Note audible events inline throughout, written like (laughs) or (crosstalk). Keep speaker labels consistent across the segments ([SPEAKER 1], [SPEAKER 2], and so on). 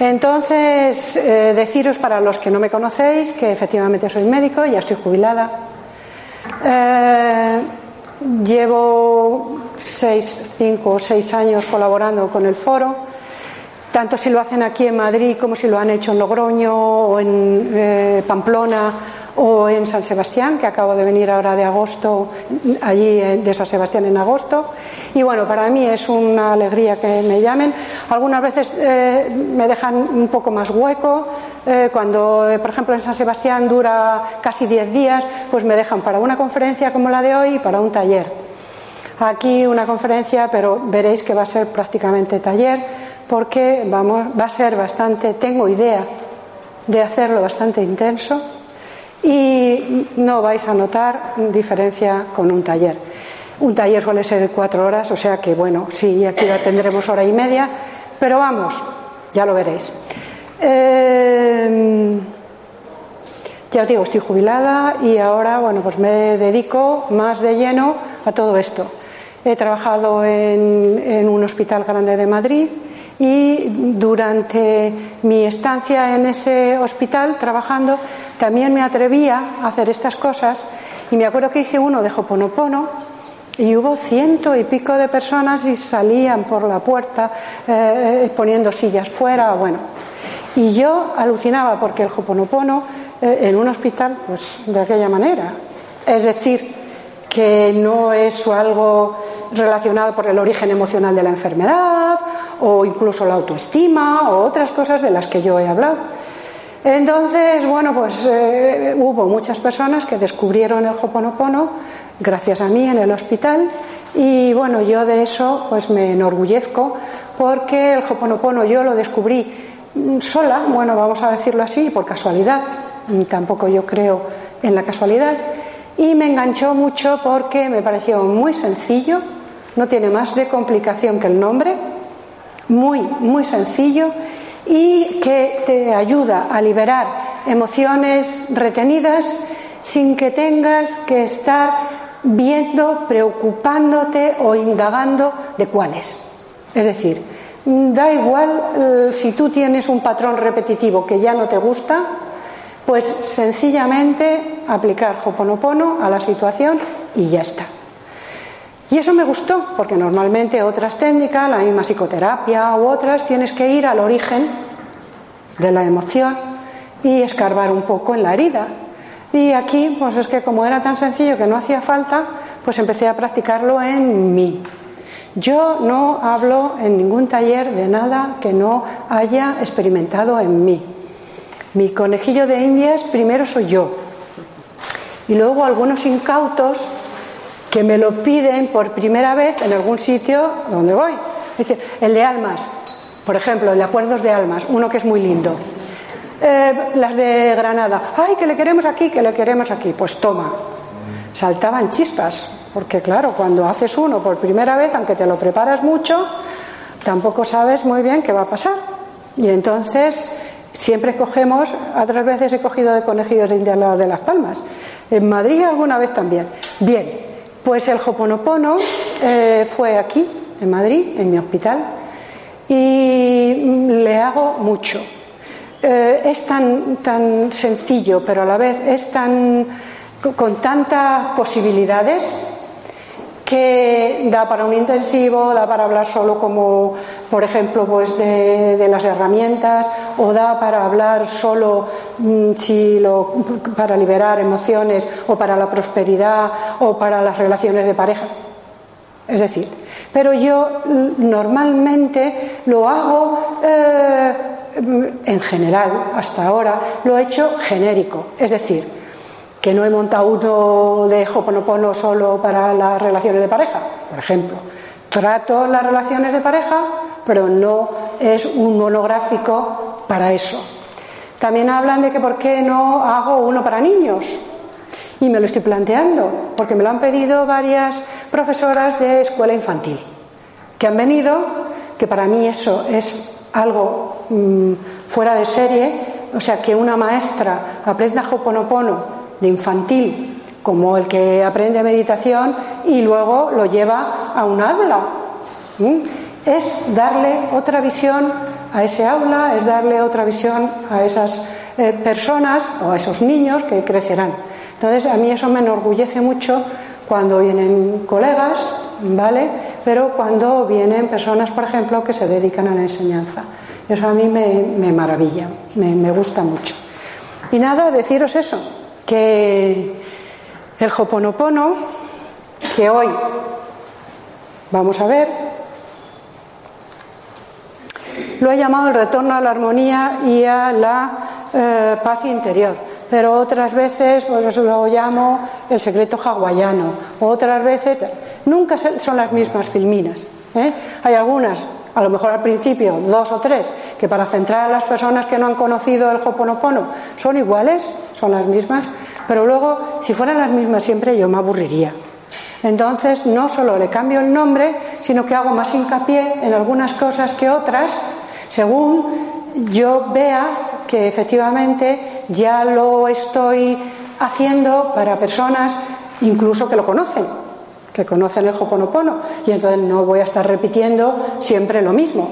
[SPEAKER 1] Entonces, eh, deciros para los que no me conocéis que efectivamente soy médico, ya estoy jubilada. Eh, llevo seis, cinco o seis años colaborando con el foro, tanto si lo hacen aquí en Madrid como si lo han hecho en Logroño o en eh, Pamplona o en San Sebastián, que acabo de venir ahora de agosto, allí de San Sebastián en agosto. Y bueno, para mí es una alegría que me llamen. Algunas veces eh, me dejan un poco más hueco. Eh, cuando, eh, por ejemplo, en San Sebastián dura casi 10 días, pues me dejan para una conferencia como la de hoy y para un taller. Aquí una conferencia, pero veréis que va a ser prácticamente taller, porque vamos, va a ser bastante, tengo idea de hacerlo bastante intenso y no vais a notar diferencia con un taller. Un taller suele ser cuatro horas, o sea que bueno, sí, aquí la tendremos hora y media, pero vamos, ya lo veréis. Eh, ya os digo, estoy jubilada y ahora, bueno, pues me dedico más de lleno a todo esto. He trabajado en un hospital grande de Madrid, y durante mi estancia en ese hospital trabajando también me atrevía a hacer estas cosas y me acuerdo que hice uno de Hoponopono y hubo ciento y pico de personas y salían por la puerta eh, poniendo sillas fuera, bueno. Y yo alucinaba porque el Hoponopono eh, en un hospital, pues de aquella manera. Es decir, que no es algo relacionado por el origen emocional de la enfermedad o incluso la autoestima o otras cosas de las que yo he hablado. Entonces, bueno, pues eh, hubo muchas personas que descubrieron el Hoponopono gracias a mí en el hospital y bueno, yo de eso pues me enorgullezco porque el Hoponopono yo lo descubrí sola, bueno, vamos a decirlo así, por casualidad, tampoco yo creo en la casualidad y me enganchó mucho porque me pareció muy sencillo, no tiene más de complicación que el nombre, muy, muy sencillo y que te ayuda a liberar emociones retenidas sin que tengas que estar viendo, preocupándote o indagando de cuáles. Es decir, da igual eh, si tú tienes un patrón repetitivo que ya no te gusta, pues sencillamente aplicar Hoponopono a la situación y ya está. Y eso me gustó, porque normalmente otras técnicas, la misma psicoterapia u otras, tienes que ir al origen de la emoción y escarbar un poco en la herida. Y aquí, pues es que como era tan sencillo que no hacía falta, pues empecé a practicarlo en mí. Yo no hablo en ningún taller de nada que no haya experimentado en mí. Mi conejillo de indias primero soy yo. Y luego algunos incautos que me lo piden por primera vez en algún sitio donde voy. Es decir, el de almas, por ejemplo, el de acuerdos de almas, uno que es muy lindo. Eh, las de Granada, ay, que le queremos aquí, que le queremos aquí. Pues toma, saltaban chispas, porque claro, cuando haces uno por primera vez, aunque te lo preparas mucho, tampoco sabes muy bien qué va a pasar. Y entonces Siempre cogemos, otras veces he cogido de conejillos de India de Las Palmas. En Madrid alguna vez también. Bien, pues el Hoponopono eh, fue aquí, en Madrid, en mi hospital, y le hago mucho. Eh, es tan, tan sencillo, pero a la vez es tan con tantas posibilidades que da para un intensivo, da para hablar solo como, por ejemplo, pues de, las herramientas, o da para hablar solo mm, si lo, para liberar emociones, o para la prosperidad, o para las relaciones de pareja. Es decir, pero yo mm, normalmente lo hago eh, en general, hasta ahora, lo he hecho genérico. Es decir, que no he montado uno de Hoponopono solo para las relaciones de pareja, por ejemplo. Trato las relaciones de pareja, pero no es un monográfico para eso. También hablan de que por qué no hago uno para niños. Y me lo estoy planteando, porque me lo han pedido varias profesoras de escuela infantil, que han venido, que para mí eso es algo mm, fuera de serie, o sea, que una maestra aprenda Hoponopono de infantil como el que aprende meditación y luego lo lleva a un aula. Es darle otra visión a ese aula, es darle otra visión a esas eh, personas o a esos niños que crecerán. Entonces, a mí eso me enorgullece mucho cuando vienen colegas, ¿vale? Pero cuando vienen personas, por ejemplo, que se dedican a la enseñanza. Eso a mí me, maravilla, me, me gusta mucho. Y nada, deciros eso, que el Hoponopono, que hoy vamos a ver, lo he llamado el retorno a la armonía y a la eh, paz interior. Pero otras veces pues, lo llamo el secreto hawaiano. Otras veces nunca son las mismas filminas. ¿eh? Hay algunas, a lo mejor al principio, dos o tres, que para centrar a las personas que no han conocido el Hoponopono son iguales, son las mismas. Pero luego, si fueran las mismas siempre, yo me aburriría. Entonces, no solo le cambio el nombre, sino que hago más hincapié en algunas cosas que otras, según yo vea que efectivamente ya lo estoy haciendo para personas incluso que lo conocen, que conocen el Hoponopono, y entonces no voy a estar repitiendo siempre lo mismo.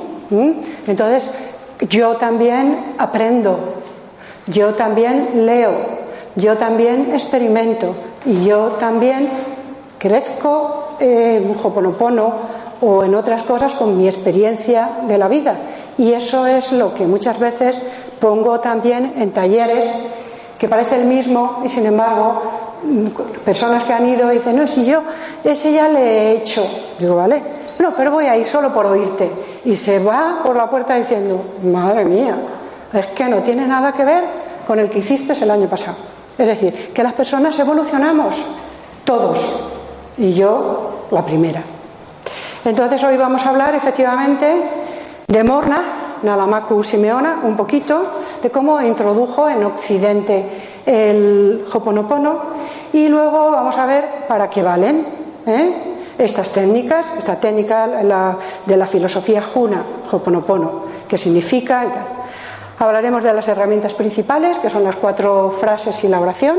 [SPEAKER 1] Entonces, yo también aprendo, yo también leo, yo también experimento y yo también crezco en Hoponopono o en otras cosas con mi experiencia de la vida. Y eso es lo que muchas veces pongo también en talleres que parece el mismo y sin embargo personas que han ido dicen, no, si yo ese ya le he hecho. Digo, vale, no, pero voy a ir solo por oírte. Y se va por la puerta diciendo, madre mía, es que no tiene nada que ver con el que hiciste el año pasado. Es decir, que las personas evolucionamos, todos, y yo la primera. Entonces hoy vamos a hablar efectivamente de Morna, Nalamaku Simeona, un poquito, de cómo introdujo en Occidente el Hoponopono y luego vamos a ver para qué valen ¿eh? Estas técnicas, esta técnica de la filosofía Juna, Hoponopono, qué significa y tal. Hablaremos de las herramientas principales, que son las cuatro frases y la oración.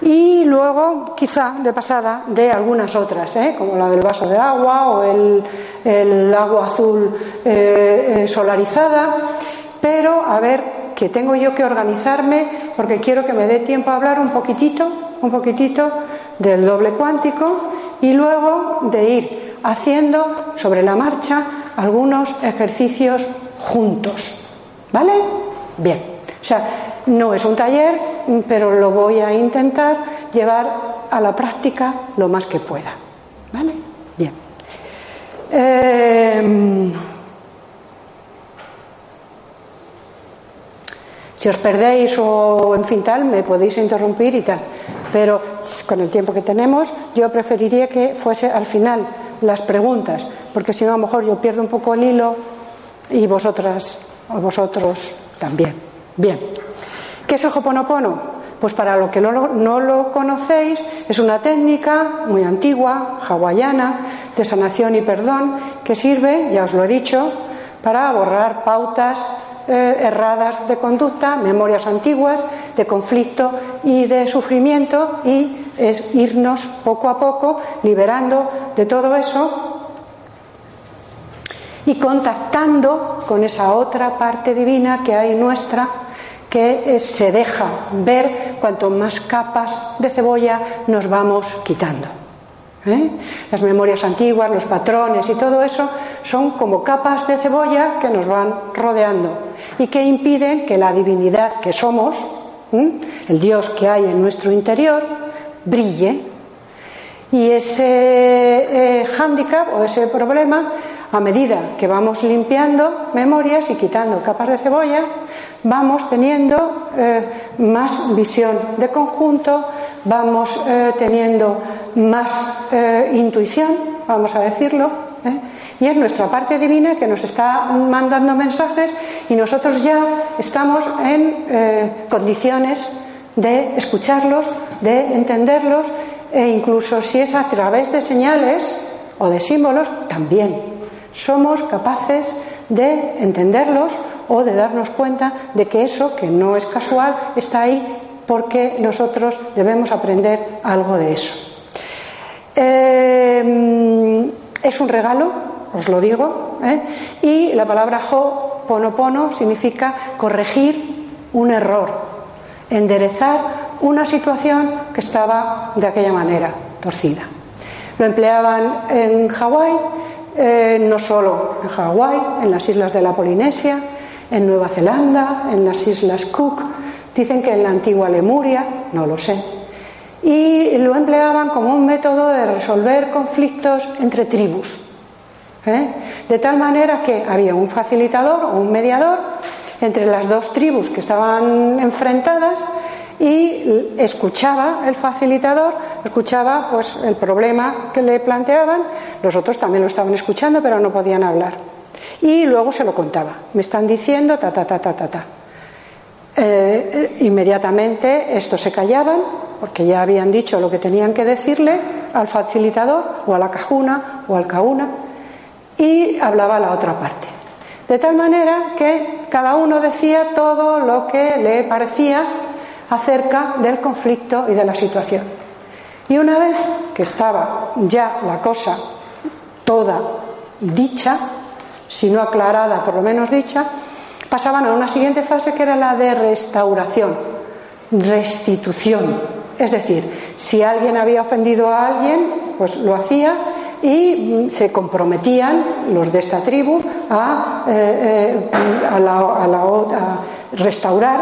[SPEAKER 1] Y luego, quizá de pasada, de algunas otras, ¿eh? como la del vaso de agua o el, agua azul eh, eh, solarizada. Pero, a ver, que tengo yo que organizarme porque quiero que me dé tiempo a hablar un poquitito, un poquitito del doble cuántico y luego de ir haciendo sobre la marcha algunos ejercicios juntos. ¿Vale? Bien. O sea, no es un taller, pero lo voy a intentar llevar a la práctica lo más que pueda. ¿Vale? Bien. Em, si os perdéis o en fin tal, me podéis interrumpir y tal. Pero con el tiempo que tenemos, yo preferiría que fuese al final las preguntas, porque si no, a lo mejor yo pierdo un poco el hilo y vosotras a vosotros también. Bien. ¿Qué es el Hoponopono? Pues para los que no lo conocéis, es una técnica muy antigua, hawaiana, de sanación y perdón, que sirve, ya os lo he dicho, para borrar pautas eh, erradas de conducta, memorias antiguas, de conflicto y de sufrimiento, y es irnos poco a poco liberando de todo eso y contactando con esa otra parte divina que hay nuestra que se deja ver cuanto más capas de cebolla nos vamos quitando. ¿eh? Las memorias antiguas, los patrones y todo eso son como capas de cebolla que nos van rodeando y que impiden que la divinidad que somos, el Dios que hay en nuestro interior, brille. Y ese eh, hándicap o ese problema a medida que vamos limpiando memorias y quitando capas de cebolla, vamos teniendo eh, más visión de conjunto, vamos eh, teniendo más eh, intuición, vamos a decirlo, y es nuestra parte divina que nos está mandando mensajes y nosotros ya estamos en condiciones de escucharlos, de entenderlos e incluso si es a través de señales o de símbolos, también somos capaces de entenderlos o de darnos cuenta de que eso, que no es casual, está ahí porque nosotros debemos aprender algo de eso. Eh, es un regalo, os lo digo, ¿eh? y la palabra ho, pono significa corregir un error, enderezar una situación que estaba de aquella manera, torcida. Lo empleaban en Hawái, eh, no solo en Hawái, en las islas de la Polinesia, en Nueva Zelanda, en las Islas Cook, dicen que en la antigua Lemuria, no lo sé. Y lo empleaban como un método de resolver conflictos entre tribus. ¿Eh? De tal manera que había un facilitador o un mediador entre las dos tribus que estaban enfrentadas y escuchaba el facilitador, escuchaba pues el problema que le planteaban, los otros también lo estaban escuchando pero no podían hablar y luego se lo contaba. Me están diciendo ta, ta, ta, ta, ta, ta. Eh, inmediatamente estos se callaban porque ya habían dicho lo que tenían que decirle al facilitador o a la cajuna o al cauna y hablaba la otra parte. De tal manera que cada uno decía todo lo que le parecía acerca del conflicto y de la situación. Y una vez que estaba ya la cosa toda dicha, si no aclarada, por lo menos dicha, pasaban a una siguiente fase que era la de restauración, restitución. Es decir, si alguien había ofendido a alguien, pues lo hacía y se comprometían los de esta tribu a, eh, eh, restaurar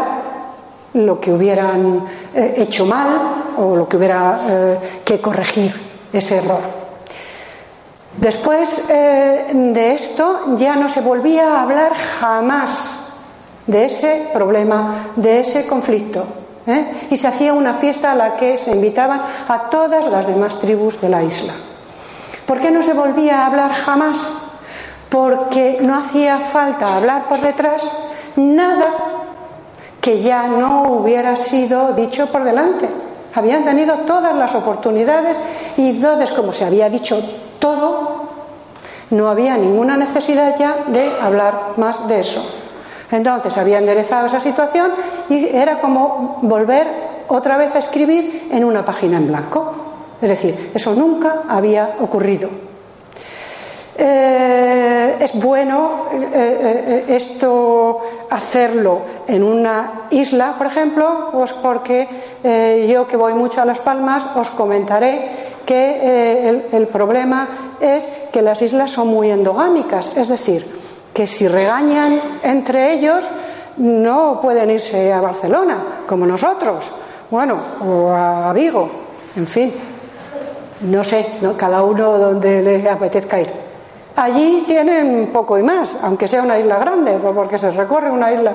[SPEAKER 1] lo que hubieran eh, hecho mal o lo que hubiera que corregir ese error. Después de esto ya no se volvía a hablar jamás de ese problema, de ese conflicto. Y se hacía una fiesta a la que se invitaban a todas las demás tribus de la isla. ¿Por qué no se volvía a hablar jamás? Porque no hacía falta hablar por detrás nada que ya no hubiera sido dicho por delante. Habían tenido todas las oportunidades y entonces, como se había dicho todo, no había ninguna necesidad ya de hablar más de eso. Entonces había enderezado esa situación y era como volver otra vez a escribir en una página en blanco. Es decir, eso nunca había ocurrido. Eh, es bueno eh, eh, esto hacerlo en una isla, por ejemplo, pues porque yo que voy mucho a Las Palmas os comentaré que eh, el, problema es que las islas son muy endogámicas, es decir, que si regañan entre ellos no pueden irse a Barcelona, como nosotros, bueno, o a Vigo, en fin, no sé, cada uno donde le apetezca ir. Allí tienen poco y más, aunque sea una isla grande, porque se recorre una isla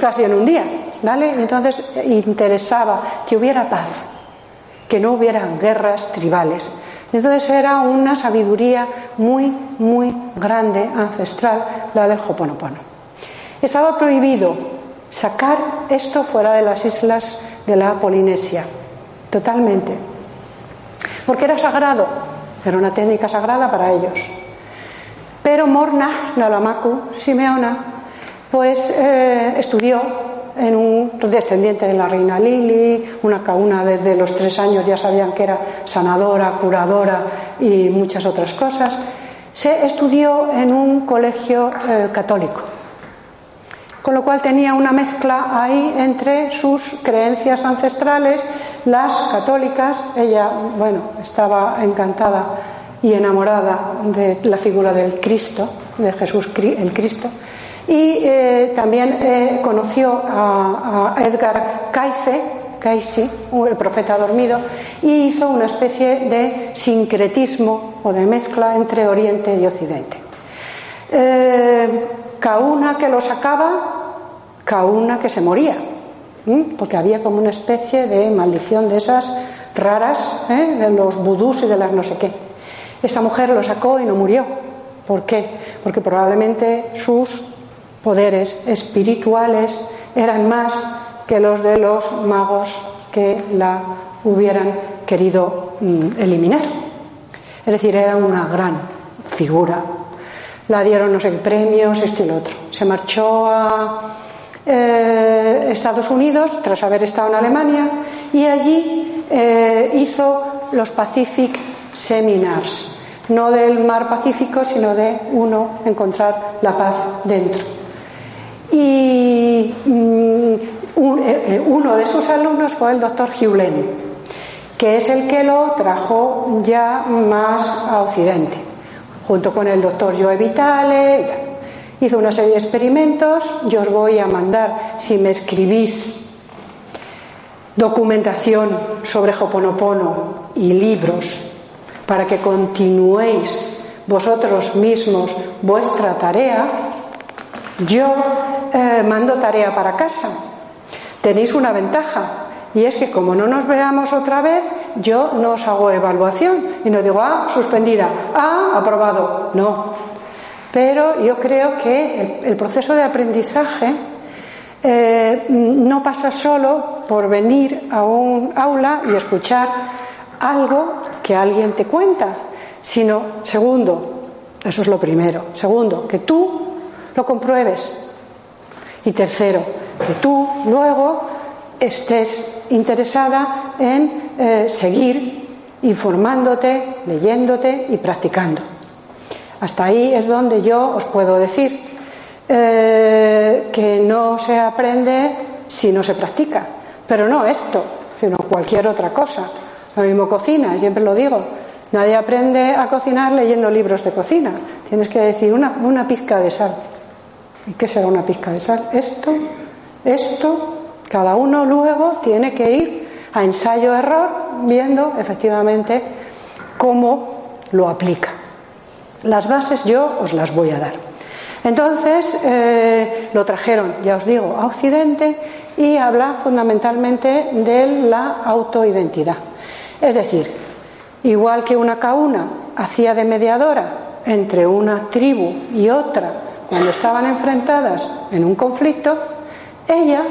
[SPEAKER 1] casi en un día, ¿vale? Entonces interesaba que hubiera paz, que no hubieran guerras tribales. Entonces era una sabiduría muy, muy grande, ancestral, la del Hoponopono. Estaba prohibido sacar esto fuera de las islas de la Polinesia, totalmente, porque era sagrado, era una técnica sagrada para ellos. Pero Morna Nalamaku Simeona, pues eh, estudió en un descendiente de la reina Lili, una cauna desde los tres años ya sabían que era sanadora, curadora y muchas otras cosas. Se estudió en un colegio eh, católico, con lo cual tenía una mezcla ahí entre sus creencias ancestrales, las católicas, ella, bueno, estaba encantada y enamorada de la figura del Cristo, de Jesús el Cristo, y eh, también eh, conoció a, Edgar Cayce, el profeta dormido, y hizo una especie de sincretismo o de mezcla entre Oriente y Occidente. Eh, Kauna, que lo sacaba, Kauna que se moría, porque había como una especie de maldición de esas raras, ¿eh? de los vudús y de las no sé qué. Esa mujer lo sacó y no murió. ¿Por qué? Porque probablemente sus poderes espirituales eran más que los de los magos que la hubieran querido mm, eliminar. Es decir, era una gran figura. La dieron no sé qué premios, y lo otro. Se marchó a eh, Estados Unidos tras haber estado en Alemania y allí eh, hizo los Pacific Seminars, no del mar Pacífico, sino de uno encontrar la paz dentro. Y mm, eh, uno de sus alumnos fue el doctor Hewlett, que es el que lo trajo ya más a Occidente, junto con el doctor Joe Vitale. Hizo una serie de experimentos, yo os voy a mandar, si me escribís documentación sobre Hoponopono y libros para que continuéis vosotros mismos vuestra tarea, yo eh, mando tarea para casa. Tenéis una ventaja y es que como no nos veamos otra vez, yo no os hago evaluación y no digo, ah, suspendida, ah, aprobado. No, pero yo creo que el, proceso de aprendizaje eh, no pasa solo por venir a un aula y escuchar algo que alguien te cuenta, sino, segundo, eso es lo primero, segundo, que tú lo compruebes. Y tercero, que tú luego estés interesada en eh, seguir informándote, leyéndote y practicando. Hasta ahí es donde yo os puedo decir eh, que no se aprende si no se practica. Pero no esto, sino cualquier otra cosa. Lo mismo cocina, siempre lo digo. Nadie aprende a cocinar leyendo libros de cocina. Tienes que decir una, una pizca de sal. ¿Y qué será una pizca de sal? Esto, esto, cada uno luego tiene que ir a ensayo-error viendo efectivamente cómo lo aplica. Las bases yo os las voy a dar. Entonces eh, lo trajeron, ya os digo, a Occidente y habla fundamentalmente de la autoidentidad. Es decir, igual que una cauna hacía de mediadora entre una tribu y otra cuando estaban enfrentadas en un conflicto, ella,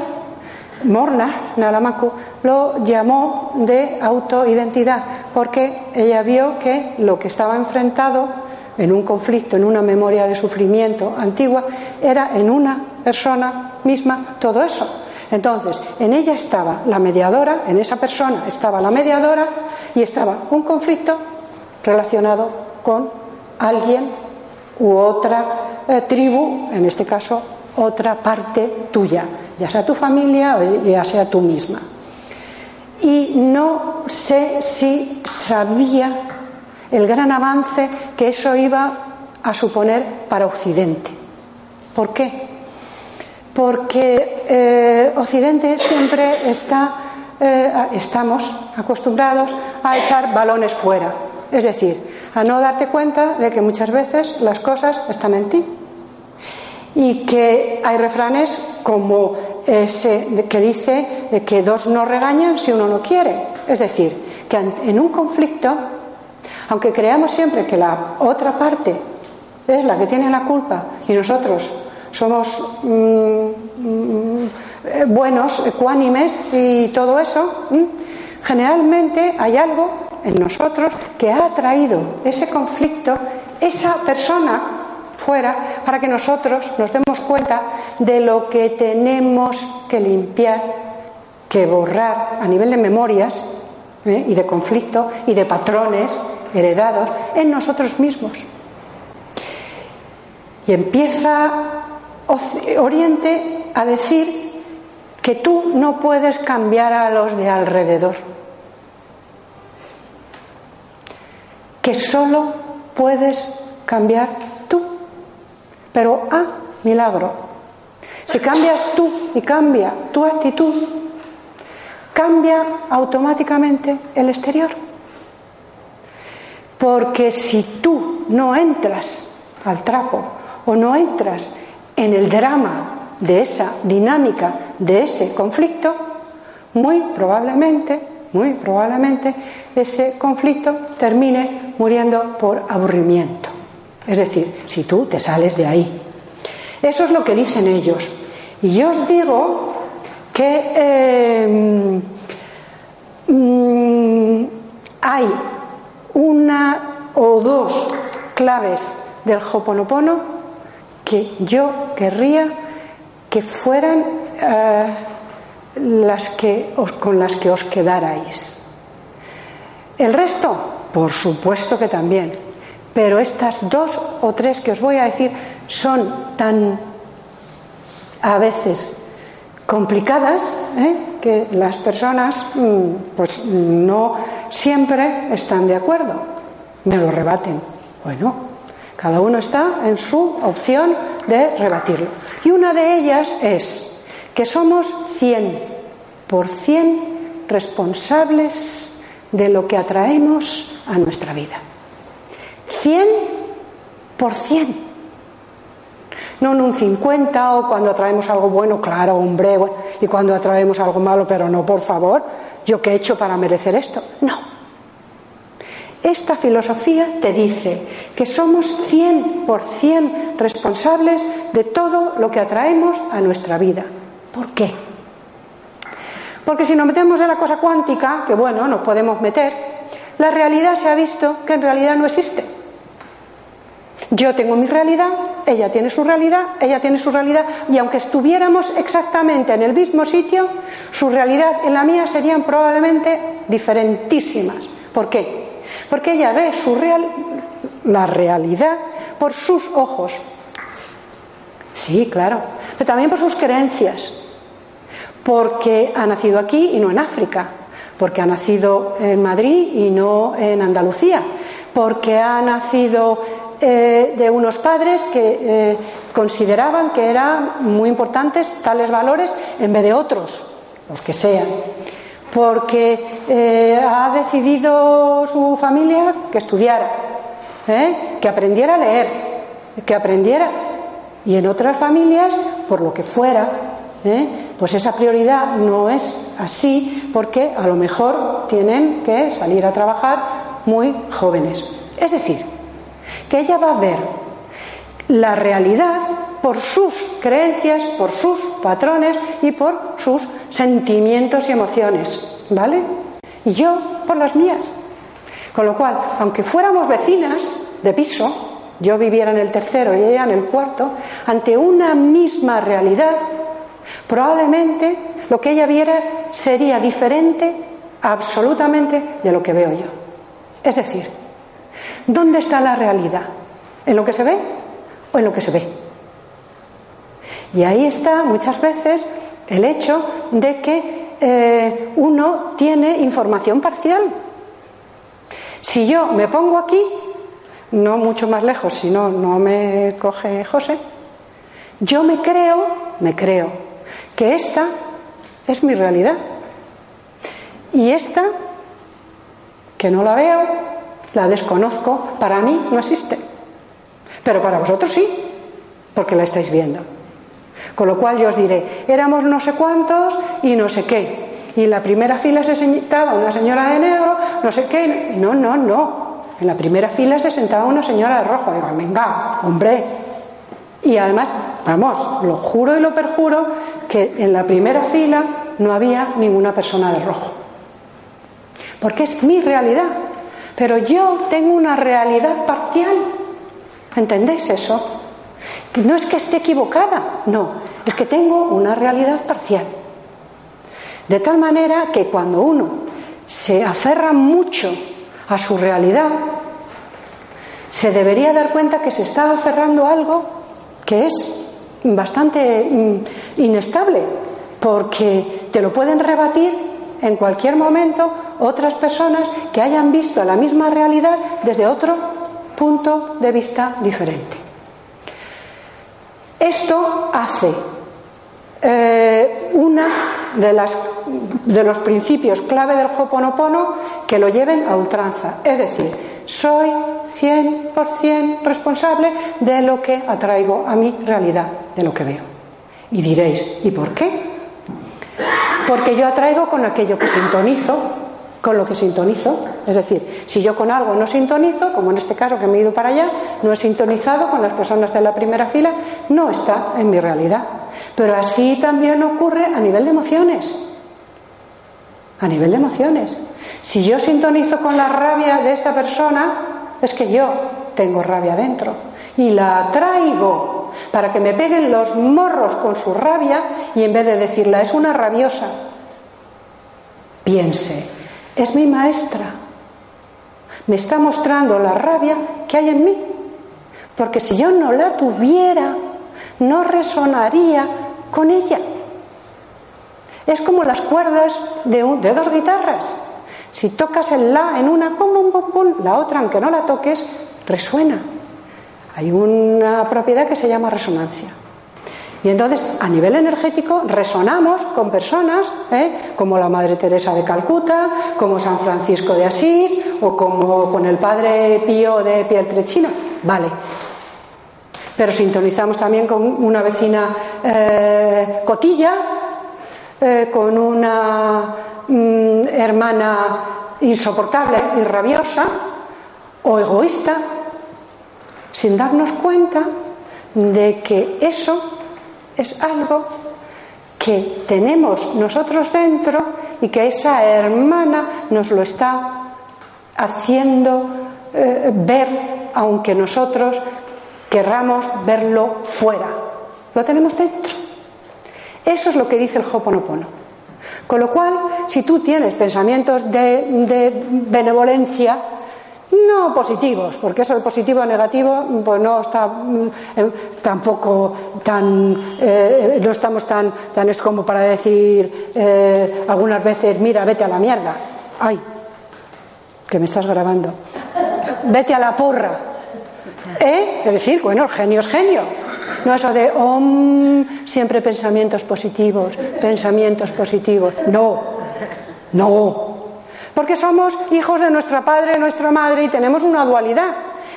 [SPEAKER 1] Morna Nalamaku, lo llamó de autoidentidad porque ella vio que lo que estaba enfrentado en un conflicto, en una memoria de sufrimiento antigua, era en una persona misma todo eso. Entonces, en ella estaba la mediadora, en esa persona estaba la mediadora y estaba un conflicto relacionado con alguien u otra eh, tribu, en este caso otra parte tuya, ya sea tu familia o ya sea tú misma. Y no sé si sabía el gran avance que eso iba a suponer para Occidente. ¿Por qué? Porque eh, Occidente siempre está, eh, estamos acostumbrados a echar balones fuera, es decir, a no darte cuenta de que muchas veces las cosas están en ti y que hay refranes como ese que dice que dos no regañan si uno no quiere, es decir, que en un conflicto aunque creamos siempre que la otra parte es la que tiene la culpa y nosotros somos mm, mm, buenos, ecuánimes y todo eso, generalmente hay algo en nosotros que ha traído ese conflicto, esa persona fuera, para que nosotros nos demos cuenta de lo que tenemos que limpiar, que borrar a nivel de memorias ¿eh? y de conflicto y de patrones heredados en nosotros mismos. Y empieza Oriente a decir que tú no puedes cambiar a los de alrededor, que solo puedes cambiar tú. Pero, ah, milagro, si cambias tú y cambia tu actitud, cambia automáticamente el exterior. Porque si tú no entras al trapo o no entras en el drama de esa dinámica, de ese conflicto, muy probablemente, muy probablemente, ese conflicto termine muriendo por aburrimiento. Es decir, si tú te sales de ahí. Eso es lo que dicen ellos. Y yo os digo que eh, mm, hay una o dos claves del Hoponopono que yo querría que fueran eh, las que con las que os quedarais. El resto, por supuesto que también, pero estas dos o tres que os voy a decir son tan a veces complicadas ¿eh? que las personas mm, pues no siempre están de acuerdo, me lo rebaten. Bueno, cada uno está en su opción de rebatirlo. Y una de ellas es que somos 100% responsables de lo que atraemos a nuestra vida. 100%. No en un 50 o cuando atraemos algo bueno, claro, hombre, y cuando atraemos algo malo, pero no, por favor, yo qué he hecho para merecer esto. No. Esta filosofía te dice que somos 100% responsables de todo lo que atraemos a nuestra vida. ¿Por qué? Porque si nos metemos en la cosa cuántica, que bueno, nos podemos meter, la realidad se ha visto que en realidad no existe. Yo tengo mi realidad, ella tiene su realidad, ella tiene su realidad, y aunque estuviéramos exactamente en el mismo sitio, su realidad y la mía serían probablemente diferentísimas. ¿Por qué? Porque ella ve su real, la realidad por sus ojos. Sí, claro, pero también por sus creencias. Porque ha nacido aquí y no en África. Porque ha nacido en Madrid y no en Andalucía. Porque ha nacido eh, de unos padres que eh, consideraban que eran muy importantes tales valores en vez de otros, los que sean. Porque eh, ha decidido su familia que estudiara, que aprendiera a leer, que aprendiera. Y en otras familias, por lo que fuera, pues esa prioridad no es así porque a lo mejor tienen que salir a trabajar muy jóvenes. Es decir, que ella va a ver la realidad por sus creencias, por sus patrones y por sus sentimientos y emociones, ¿vale? Y yo por las mías. Con lo cual, aunque fuéramos vecinas de piso, yo viviera en el tercero y ella en el cuarto, ante una misma realidad, probablemente lo que ella viera sería diferente absolutamente de lo que veo yo. Es decir, ¿Dónde está la realidad? ¿En lo que se ve o en lo que se ve? Y ahí está muchas veces el hecho de que eh, uno tiene información parcial. Si yo me pongo aquí, no mucho más lejos, si no, no me coge José, yo me creo, me creo que esta es mi realidad. Y esta, que no la veo, la desconozco, para mí no existe. Pero para vosotros sí, porque la estáis viendo. Con lo cual yo os diré, éramos no sé cuántos y no sé qué. Y en la primera fila se sentaba una señora de negro, no sé qué. No, no, no. En la primera fila se sentaba una señora de rojo. Digo, venga, hombre. Y además, vamos, lo juro y lo perjuro que en la primera fila no había ninguna persona de rojo. Porque es mi realidad. Pero yo tengo una realidad parcial. ¿Entendéis eso? No es que esté equivocada, no, es que tengo una realidad parcial. De tal manera que cuando uno se aferra mucho a su realidad, se debería dar cuenta que se está aferrando a algo que es bastante inestable, porque te lo pueden rebatir en cualquier momento otras personas que hayan visto la misma realidad desde otro punto de vista diferente. Esto hace eh, una de, los principios clave del Hoponopono que lo lleven a ultranza. Es decir, soy 100% responsable de lo que atraigo a mi realidad, de lo que veo. Y diréis, ¿y por qué? Porque yo atraigo con aquello que sintonizo, con lo que sintonizo. Es decir, si yo con algo no sintonizo, como en este caso que me he ido para allá, no he sintonizado con las personas de la primera fila, no está en mi realidad. Pero así también ocurre a nivel de emociones. A nivel de emociones. Si yo sintonizo con la rabia de esta persona, es que yo tengo rabia dentro y la atraigo para que me peguen los morros con su rabia y en vez de decirla es una rabiosa, piense, es mi maestra, me está mostrando la rabia que hay en mí, porque si yo no la tuviera, no resonaría con ella. Es como las cuerdas de, de dos guitarras. Si tocas el la en una, pum, pum, pum, la otra, aunque no la toques, resuena. Hay una propiedad que se llama resonancia. Y entonces, a nivel energético, resonamos con personas ¿eh? como la Madre Teresa de Calcuta, como San Francisco de Asís o como con el Padre Pío de Pietrelcina. Vale. Pero sintonizamos también con una vecina eh, cotilla, eh, con una mm, hermana insoportable y rabiosa o egoísta, sin darnos cuenta de que eso es algo que tenemos nosotros dentro y que esa hermana nos lo está haciendo eh, ver, aunque nosotros querramos verlo fuera. Lo tenemos dentro. Eso es lo que dice el Hoponopono. Con lo cual, si tú tienes pensamientos de, de benevolencia, no positivos, porque eso de positivo o negativo, pues no está mm, eh, tampoco tan, eh, no estamos tan, tan es como para decir eh, algunas veces, mira, vete a la mierda. Ay, que me estás grabando. Vete a la porra. ¿Eh? Es decir, bueno, genio es genio. No eso de, siempre pensamientos positivos, pensamientos positivos. No, no, porque somos hijos de nuestra padre, nuestra madre y tenemos una dualidad.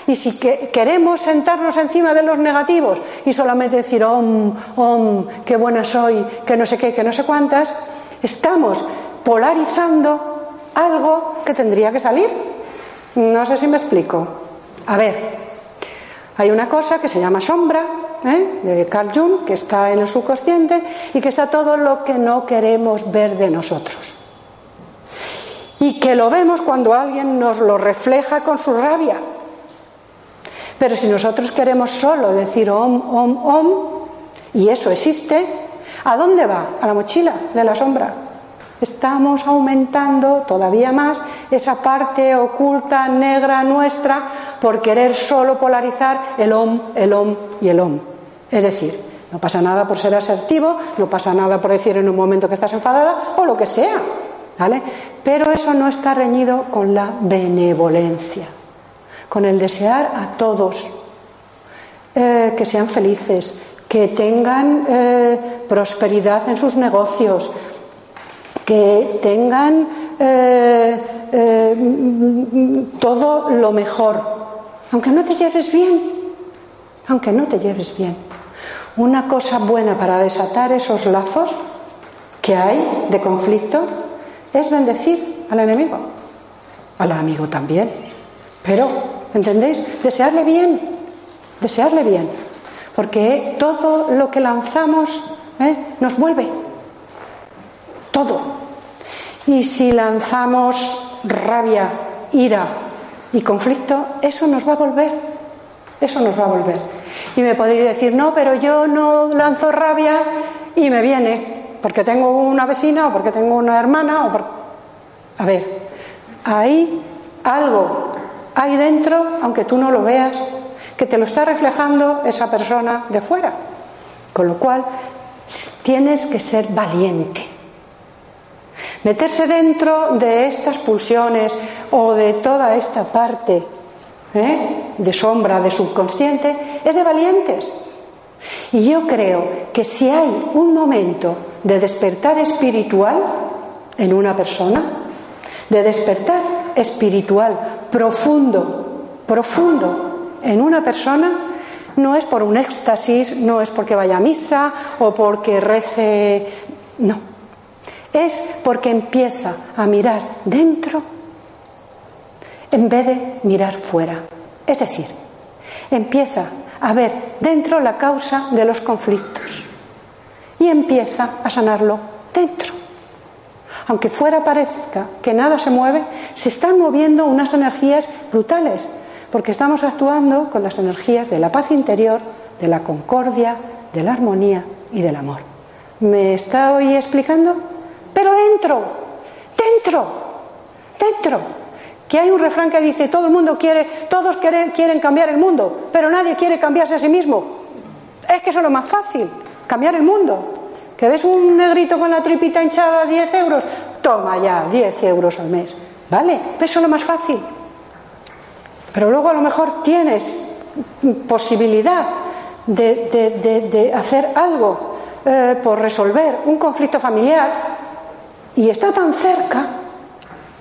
[SPEAKER 1] Y si queremos sentarnos encima de los negativos y solamente decir, om, om, qué buena soy, que no sé qué, que no sé cuántas, estamos polarizando algo que tendría que salir. No sé si me explico. A ver, hay una cosa que se llama sombra, ¿eh? de Carl Jung, que está en el subconsciente y que está todo lo que no queremos ver de nosotros y que lo vemos cuando alguien nos lo refleja con su rabia. Pero si nosotros queremos solo decir om, om, om, y eso existe, ¿a dónde va? A la mochila de la sombra. Estamos aumentando todavía más esa parte oculta, negra nuestra, por querer solo polarizar el om, el om y el om. Es decir, no pasa nada por ser asertivo, no pasa nada por decir en un momento que estás enfadada o lo que sea. ¿Vale? Pero eso no está reñido con la benevolencia, con el desear a todos eh, que sean felices, que tengan eh, prosperidad en sus negocios, que tengan eh, todo lo mejor, aunque no te lleves bien, aunque no te lleves bien. Una cosa buena para desatar esos lazos que hay de conflicto es bendecir al enemigo, al amigo también. Pero, ¿entendéis? Desearle bien, desearle bien. Porque todo lo que lanzamos ¿eh? nos vuelve. Todo. Y si lanzamos rabia, ira y conflicto, eso nos va a volver. Eso nos va a volver. Y me podréis decir, no, pero yo no lanzo rabia y me viene porque tengo una vecina o porque tengo una hermana o por... A ver, hay algo, hay dentro, aunque tú no lo veas, que te lo está reflejando esa persona de fuera. Con lo cual, tienes que ser valiente. Meterse dentro de estas pulsiones o de toda esta parte ¿eh? de sombra, de subconsciente, es de valientes. Y yo creo que si hay un momento de despertar espiritual en una persona, de despertar espiritual profundo, profundo en una persona, No es por un éxtasis, no es porque vaya a misa o porque rece. No. Es porque empieza a mirar dentro en vez de mirar fuera. Es decir, empieza a ver dentro la causa de los conflictos y empieza a sanarlo dentro. Aunque fuera parezca que nada se mueve, se están moviendo unas energías brutales, porque estamos actuando con las energías de la paz interior, de la concordia, de la armonía y del amor. ¿Me está hoy explicando? Pero dentro, dentro, dentro. Que hay un refrán que dice, todo el mundo quiere, todos quieren, cambiar el mundo, pero nadie quiere cambiarse a sí mismo. Es que eso es lo más fácil, cambiar el mundo. ¿Que ves un negrito con la tripita hinchada a 10 euros? Toma ya, 10 euros al mes. ¿Vale? Eso es lo más fácil. Pero luego a lo mejor tienes posibilidad de, hacer algo eh, por resolver un conflicto familiar y está tan cerca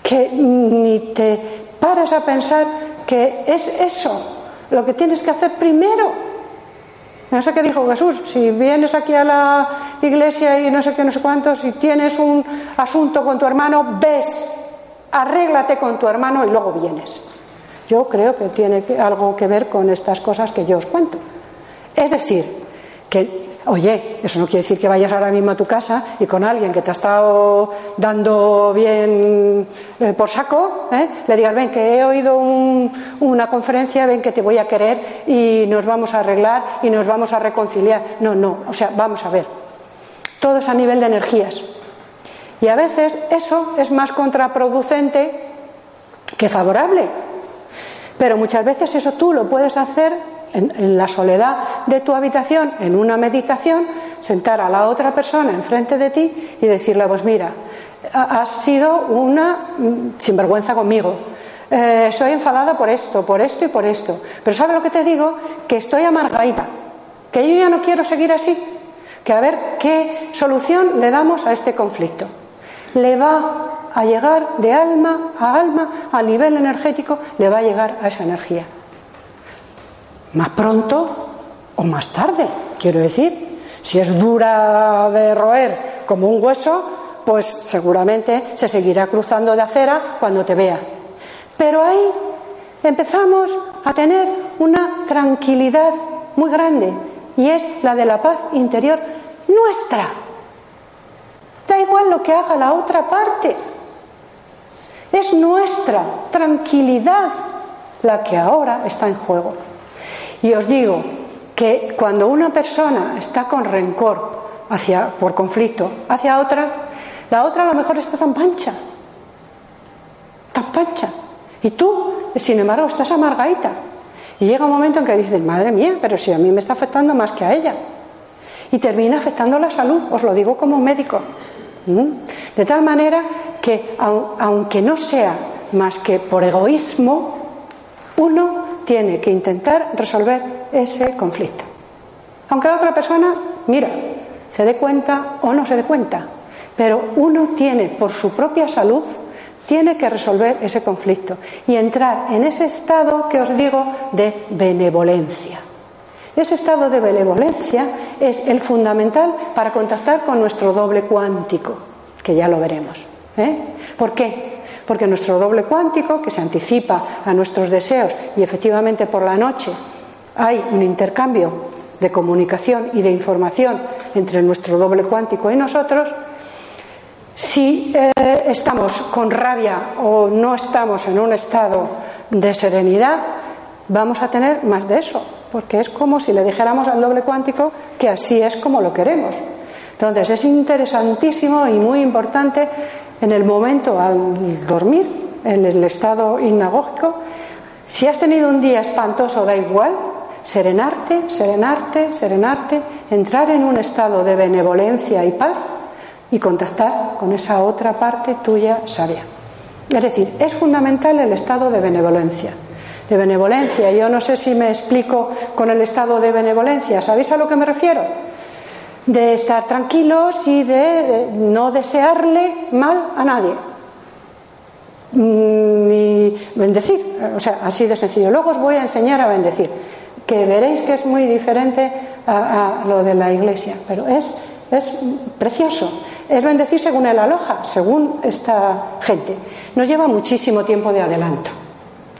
[SPEAKER 1] que ni te paras a pensar que es eso lo que tienes que hacer primero. No sé qué dijo Jesús, si vienes aquí a la iglesia y no sé qué, no sé cuántos, si tienes un asunto con tu hermano, ves, arréglate con tu hermano y luego vienes. Yo creo que tiene algo que ver con estas cosas que yo os cuento. Es decir, que Oye, eso no quiere decir que vayas ahora mismo a tu casa y con alguien que te ha estado dando bien eh, por saco, ¿eh? le digas, ven, que he oído una conferencia, ven que te voy a querer y nos vamos a arreglar y nos vamos a reconciliar. No, no, o sea, vamos a ver. Todo es a nivel de energías. Y a veces eso es más contraproducente que favorable. Pero muchas veces eso tú lo puedes hacer en, la soledad de tu habitación, en una meditación, sentar a la otra persona enfrente de ti y decirle, pues mira, has sido una mm, sinvergüenza conmigo. Eh, estoy enfadada por esto, por esto y por esto. Pero ¿sabe lo que te digo? Que estoy amargadita, que yo ya no quiero seguir así, que a ver qué solución le damos a este conflicto. Le va a llegar de alma a alma, a nivel energético, le va a llegar a esa energía más pronto o más tarde, quiero decir. Si es dura de roer como un hueso, pues seguramente se seguirá cruzando de acera cuando te vea. Pero ahí empezamos a tener una tranquilidad muy grande y es la de la paz interior nuestra. Da igual lo que haga la otra parte. Es nuestra tranquilidad la que ahora está en juego. Y os digo que cuando una persona está con rencor hacia, por conflicto hacia otra, la otra a lo mejor está tan pancha, tan pancha. Y tú, sin embargo, estás amargadita. Y llega un momento en que dices, madre mía, pero si a mí me está afectando más que a ella. Y termina afectando la salud, os lo digo como médico. ¿Mm? De tal manera que, aunque no sea más que por egoísmo, uno tiene que intentar resolver ese conflicto. Aunque la otra persona, mira, se dé cuenta o no se dé cuenta, pero uno tiene, por su propia salud, tiene que resolver ese conflicto y entrar en ese estado que os digo de benevolencia. Ese estado de benevolencia es el fundamental para contactar con nuestro doble cuántico, que ya lo veremos. ¿eh? ¿Por qué? Porque nuestro doble cuántico, que se anticipa a nuestros deseos y efectivamente por la noche hay un intercambio de comunicación y de información entre nuestro doble cuántico y nosotros, si eh, estamos con rabia o no estamos en un estado de serenidad, vamos a tener más de eso, porque es como si le dijéramos al doble cuántico que así es como lo queremos. Entonces es interesantísimo y muy importante en el momento al dormir, en el estado hipnagógico, si has tenido un día espantoso, da igual, serenarte, serenarte, serenarte, entrar en un estado de benevolencia y paz y contactar con esa otra parte tuya sabia. Es decir, es fundamental el estado de benevolencia. De benevolencia, yo no sé si me explico con el estado de benevolencia, ¿sabéis a lo que me refiero? De estar tranquilos y de no desearle mal a nadie. Ni bendecir, o sea, así de sencillo. Luego os voy a enseñar a bendecir. que veréis que es muy diferente a, lo de la iglesia, pero es, es precioso. Es bendecir según el aloja, según esta gente. Nos lleva muchísimo tiempo de adelanto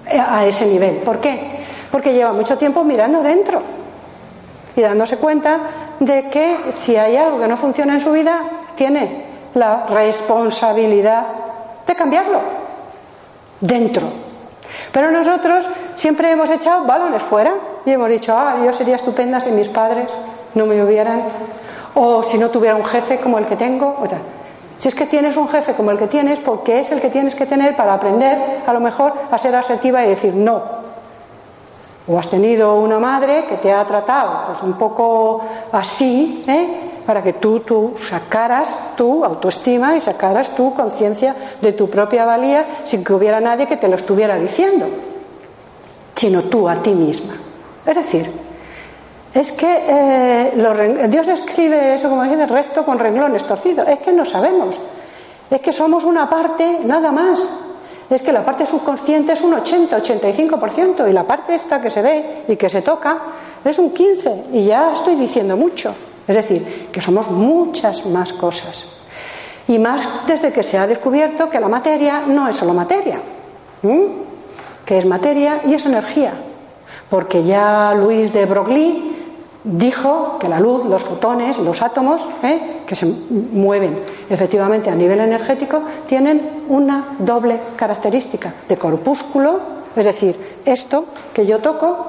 [SPEAKER 1] a ese nivel. ¿Por qué? Porque lleva mucho tiempo mirando dentro y dándose cuenta de que si hay algo que no funciona en su vida, tiene la responsabilidad de cambiarlo dentro. Pero nosotros siempre hemos echado balones fuera y hemos dicho, ah, yo sería estupenda si mis padres no me hubieran, o si no tuviera un jefe como el que tengo, o. Si es que tienes un jefe como el que tienes, porque es el que tienes que tener para aprender a lo mejor a ser asertiva y decir no. O has tenido una madre que te ha tratado pues un poco así, ¿eh? para que tú, tú sacaras tu autoestima y sacaras tu conciencia de tu propia valía sin que hubiera nadie que te lo estuviera diciendo, sino tú a ti misma. Es decir, es que eh, Dios escribe eso, como dice, recto con renglones torcidos. Es que no sabemos. Es que somos una parte nada más. Es que la parte subconsciente es un 80, 85% y la parte esta que se ve y que se toca es un 15 y ya estoy diciendo mucho. Es decir, que somos muchas más cosas. Y más desde que se ha descubierto que la materia no es solo materia, que es materia y es energía. Porque ya Luis de Broglie dijo que la luz, los fotones, los átomos, ¿eh? que se mueven efectivamente a nivel energético, tienen una doble característica de corpúsculo, es decir, esto que yo toco,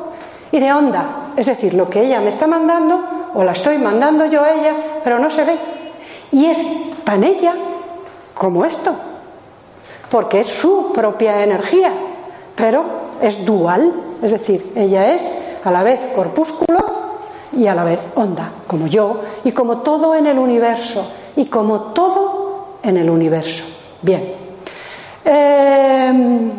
[SPEAKER 1] y de onda, es decir, lo que ella me está mandando o la estoy mandando yo a ella, pero no se ve. Y es tan ella como esto, porque es su propia energía, pero es dual, es decir, ella es a la vez corpúsculo y a la vez onda, como yo y como todo en el universo, y como todo en el universo. Bien. Eh,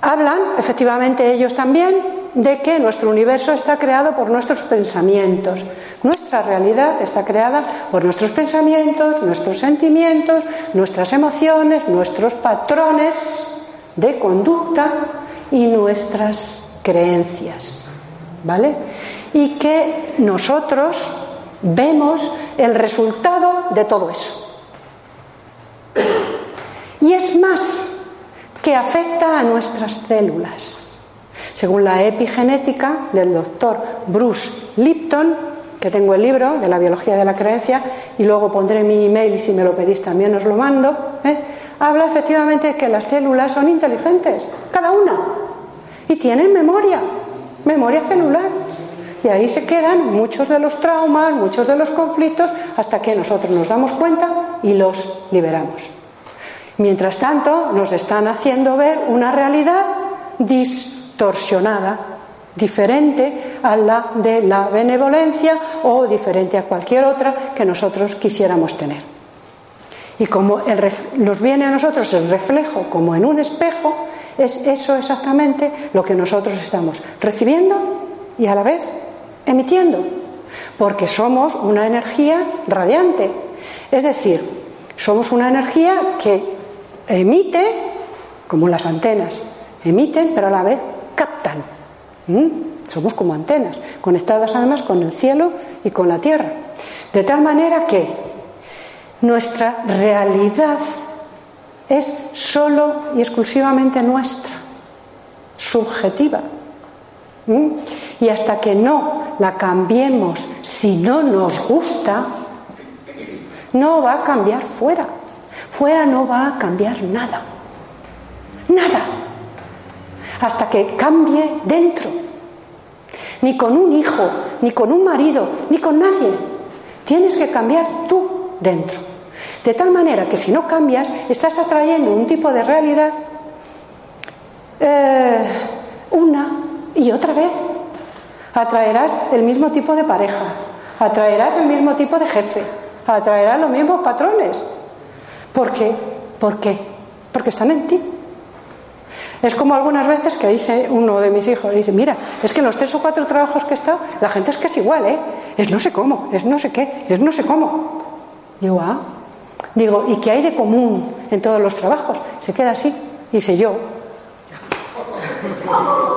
[SPEAKER 1] hablan, efectivamente, ellos también de que nuestro universo está creado por nuestros pensamientos. Nuestra realidad está creada por nuestros pensamientos, nuestros sentimientos, nuestras emociones, nuestros patrones de conducta y nuestras creencias. ¿Vale? Y que nosotros vemos el resultado de todo eso. Y es más, que afecta a nuestras células según la epigenética del doctor Bruce Lipton, que tengo el libro de la biología de la creencia, y luego pondré mi email y si me lo pedís también os lo mando, ¿eh? habla efectivamente de que las células son inteligentes, cada una, y tienen memoria, memoria celular. Y ahí se quedan muchos de los traumas, muchos de los conflictos, hasta que nosotros nos damos cuenta y los liberamos. Mientras tanto, nos están haciendo ver una realidad dis torsionada, diferente a la de la benevolencia o diferente a cualquier otra que nosotros quisiéramos tener. Y como nos viene a nosotros el reflejo como en un espejo, es eso exactamente lo que nosotros estamos recibiendo y a la vez emitiendo, porque somos una energía radiante. Es decir, somos una energía que emite, como las antenas, emiten, pero a la vez captan. Somos como antenas, conectadas además con el cielo y con la tierra. De tal manera que nuestra realidad es solo y exclusivamente nuestra, subjetiva. Y hasta que no la cambiemos, si no nos gusta, no va a cambiar fuera. Fuera no va a cambiar nada. Nada hasta que cambie dentro. Ni con un hijo, ni con un marido, ni con nadie. Tienes que cambiar tú dentro. De tal manera que si no cambias, estás atrayendo un tipo de realidad eh, una y otra vez. Atraerás el mismo tipo de pareja, atraerás el mismo tipo de jefe, atraerás los mismos patrones. ¿Por qué? ¿Por qué? Porque están en ti. Es como algunas veces que dice uno de mis hijos, dice, mira, es que en los tres o cuatro trabajos que he estado, la gente es que es igual, ¿eh? Es no sé cómo, es no sé qué, es no sé cómo. Digo, ah, digo, ¿y qué hay de común en todos los trabajos? Se queda así, dice yo.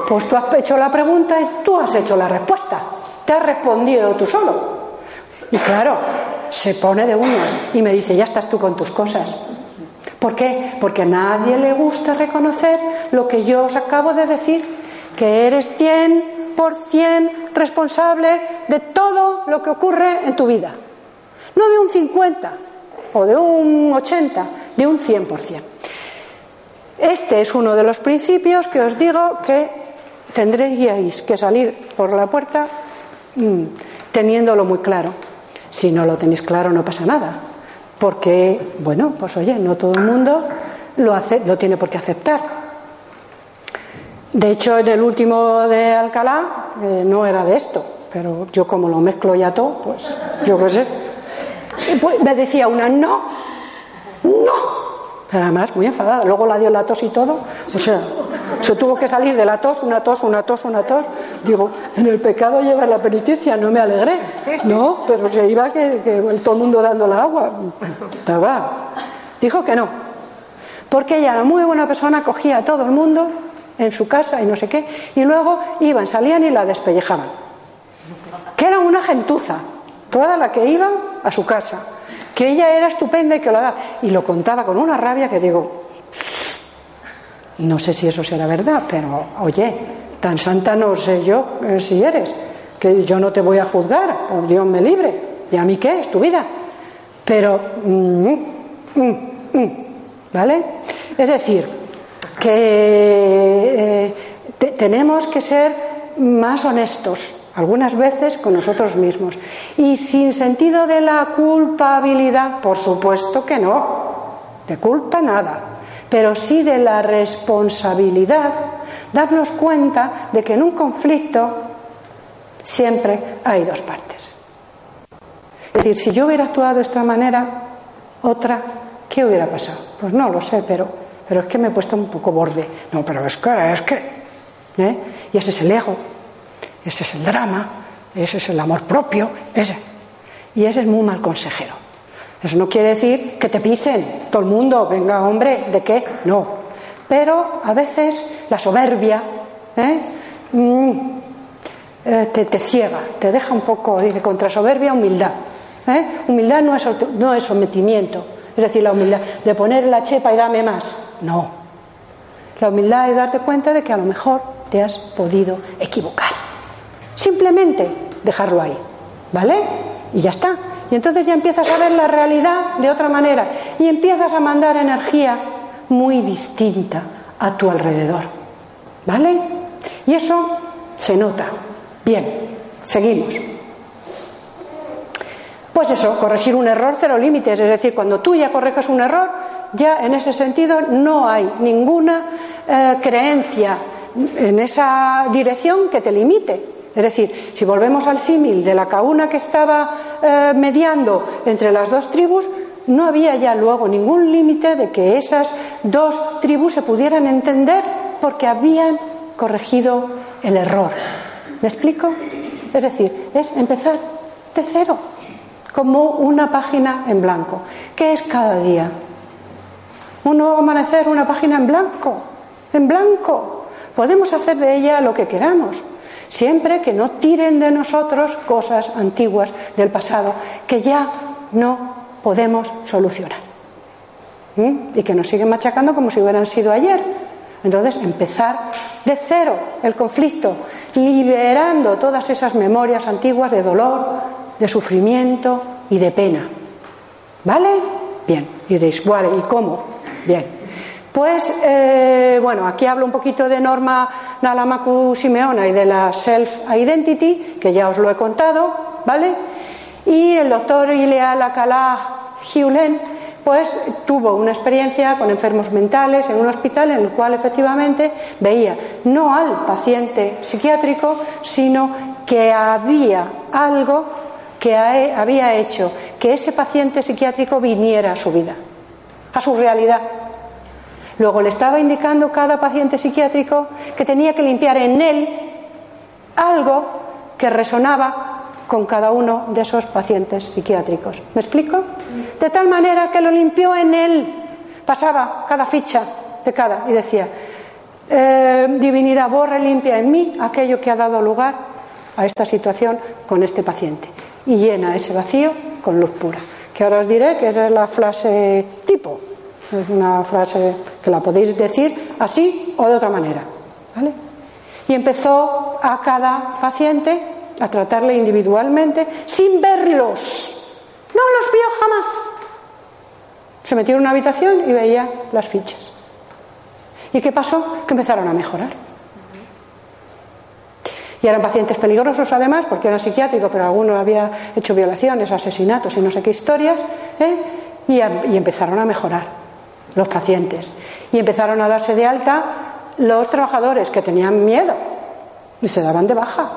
[SPEAKER 1] Pues tú has hecho la pregunta y tú has hecho la respuesta. Te has respondido tú solo. Y claro, se pone de uñas y me dice, ya estás tú con tus cosas. ¿Por qué? Porque a nadie le gusta reconocer lo que yo os acabo de decir, que eres 100% responsable de todo lo que ocurre en tu vida. No de un 50 o de un 80, de un 100%. Este es uno de los principios que os digo que tendréis que salir por la puerta mm, teniéndolo muy claro. Si no lo tenéis claro no pasa nada, porque, bueno, pues oye, no todo el mundo lo, hace, lo tiene por qué aceptar. De hecho, en el último de Alcalá eh, no era de esto, pero yo como lo mezclo ya todo, pues yo qué sé. Pues me decía una, no, no, además muy enfadada. Luego la dio la tos y todo. O sea, se tuvo que salir de la tos, una tos, una tos, una tos. Digo, en el pecado lleva la penitencia, no me alegré. No, pero se iba que, todo el mundo dando la agua. Estaba. Dijo que no. Porque ella era muy buena persona, cogía a todo el mundo en su casa y no sé qué, y luego iban, salían y la despellejaban. Que era una gentuza, toda la que iba a su casa que ella era estupenda y que lo daba. Y lo contaba con una rabia que digo, no sé si eso será verdad, pero oye, tan santa no sé yo eh, si eres, que yo no te voy a juzgar, o Dios me libre, y a mí qué, es tu vida. Pero, mm, mm, mm, ¿vale? Es decir, que eh, tenemos que ser más honestos algunas veces con nosotros mismos. Y sin sentido de la culpabilidad, por supuesto que no, de culpa nada, pero sí de la responsabilidad, darnos cuenta de que en un conflicto siempre hay dos partes. Es decir, si yo hubiera actuado de esta manera, otra, ¿qué hubiera pasado? Pues no lo sé, pero, pero es que me he puesto un poco borde. No, pero es que, es que. ¿eh? Y ese es el ego, ese es el drama, ese es el amor propio, ese. Y ese es muy mal consejero. Eso no quiere decir que te pisen todo el mundo, venga hombre, ¿de qué? No. Pero a veces la soberbia ¿eh? Mm, eh, te, ciega, te deja un poco, dice, contra soberbia, humildad. ¿eh? Humildad no es, no es sometimiento, es decir, la humildad de poner la chepa y dame más. No. La humildad es darte cuenta de que a lo mejor te has podido equivocar. Simplemente dejarlo ahí, ¿vale? Y ya está. Y entonces ya empiezas a ver la realidad de otra manera y empiezas a mandar energía muy distinta a tu alrededor, ¿vale? Y eso se nota. Bien, seguimos. Pues eso, corregir un error cero límites, es decir, cuando tú ya correges un error, ya en ese sentido no hay ninguna eh, creencia en esa dirección que te limite. Es decir, si volvemos al símil de la cauna que estaba eh, mediando entre las dos tribus, no había ya luego ningún límite de que esas dos tribus se pudieran entender porque habían corregido el error. ¿Me explico? Es decir, es empezar de cero, como una página en blanco. ¿Qué es cada día? Un nuevo amanecer, una página en blanco, en blanco. Podemos hacer de ella lo que queramos siempre que no tiren de nosotros cosas antiguas del pasado que ya no podemos solucionar ¿Mm? y que nos siguen machacando como si hubieran sido ayer. Entonces, empezar de cero el conflicto, liberando todas esas memorias antiguas de dolor, de sufrimiento y de pena. ¿Vale? Bien. Y diréis. ¿Y cómo? Bien. Pues, eh, bueno, aquí hablo un poquito de Norma Nalamaku Simeona y de la Self-Identity, que ya os lo he contado, ¿vale? Y el doctor Ileal Alcalá Hiulen, pues tuvo una experiencia con enfermos mentales en un hospital en el cual efectivamente veía no al paciente psiquiátrico, sino que había algo que había hecho que ese paciente psiquiátrico viniera a su vida, a su realidad. Luego le estaba indicando cada paciente psiquiátrico que tenía que limpiar en él algo que resonaba con cada uno de esos pacientes psiquiátricos. ¿Me explico? De tal manera que lo limpió en él. Pasaba cada ficha de cada y decía, eh, divinidad, borra y limpia en mí aquello que ha dado lugar a esta situación con este paciente y llena ese vacío con luz pura. Que ahora os diré que esa es la frase tipo. Es una frase que la podéis decir así o de otra manera. ¿vale? Y empezó a cada paciente a tratarle individualmente sin verlos. No los vio jamás. Se metió en una habitación y veía las fichas. ¿Y qué pasó? Que empezaron a mejorar. Y eran pacientes peligrosos además, porque eran psiquiátricos, pero alguno había hecho violaciones, asesinatos y no sé qué historias, ¿eh? y empezaron a mejorar los pacientes. Y empezaron a darse de alta los trabajadores que tenían miedo y se daban de baja,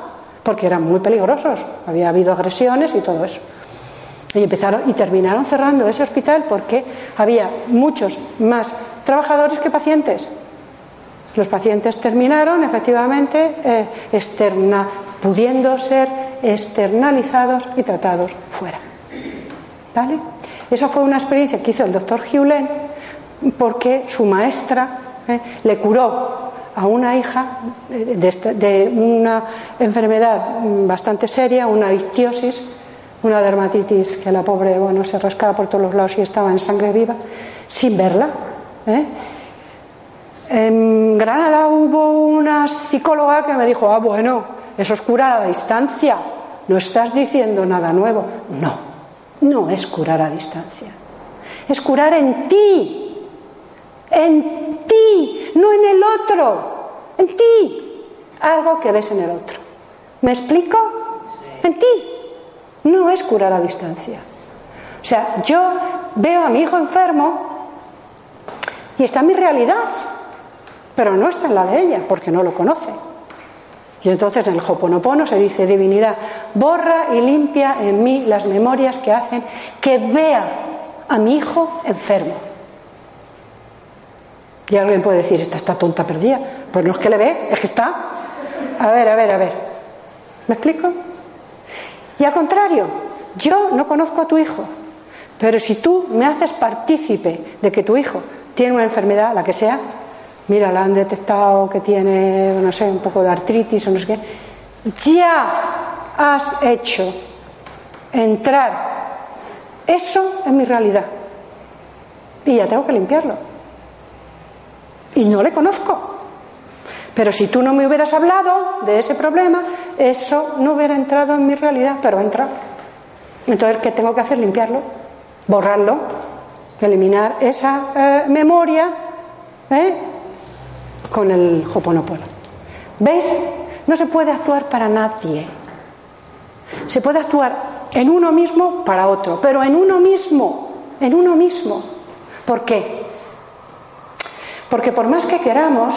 [SPEAKER 1] porque eran muy peligrosos, había habido agresiones y todo eso. Y empezaron y terminaron cerrando ese hospital porque había muchos más trabajadores que pacientes. Los pacientes terminaron efectivamente eh, pudiendo ser externalizados y tratados fuera. ¿Vale? Esa fue una experiencia que hizo el doctor Hewlett porque su maestra eh, le curó a una hija de, una enfermedad bastante seria, una ictiosis, una dermatitis que la pobre bueno, se rascaba por todos los lados y estaba en sangre viva, sin verla. ¿eh? En Granada hubo una psicóloga que me dijo, ah, bueno, eso es curar a distancia, no estás diciendo nada nuevo. No, no es curar a distancia, es curar en ti, en ti, no en el otro, en ti, algo que ves en el otro. ¿Me explico? En ti, no es curar a distancia. O sea, yo veo a mi hijo enfermo y está en mi realidad pero no está en la de ella, porque no lo conoce. Y entonces en el Hoponopono se dice, divinidad, borra y limpia en mí las memorias que hacen que vea a mi hijo enfermo. Y alguien puede decir, esta está tonta perdida. Pues no es que le ve, es que está. A ver, a ver, a ver. ¿Me explico? Y al contrario, yo no conozco a tu hijo, pero si tú me haces partícipe de que tu hijo tiene una enfermedad, la que sea, mira, la han detectado que tiene, no sé, un poco de artritis o no sé qué, ya has hecho entrar eso en mi realidad. Y ya tengo que limpiarlo. Y no le conozco. Pero si tú no me hubieras hablado de ese problema, eso no hubiera entrado en mi realidad, pero ha entrado. Entonces, ¿qué tengo que hacer? Limpiarlo, borrarlo, eliminar esa eh, memoria ¿eh? con el Hoponopono. ¿Veis? No se puede actuar para nadie. Se puede actuar en uno mismo para otro, pero en uno mismo, en uno mismo. ¿Por qué? Porque por más que queramos,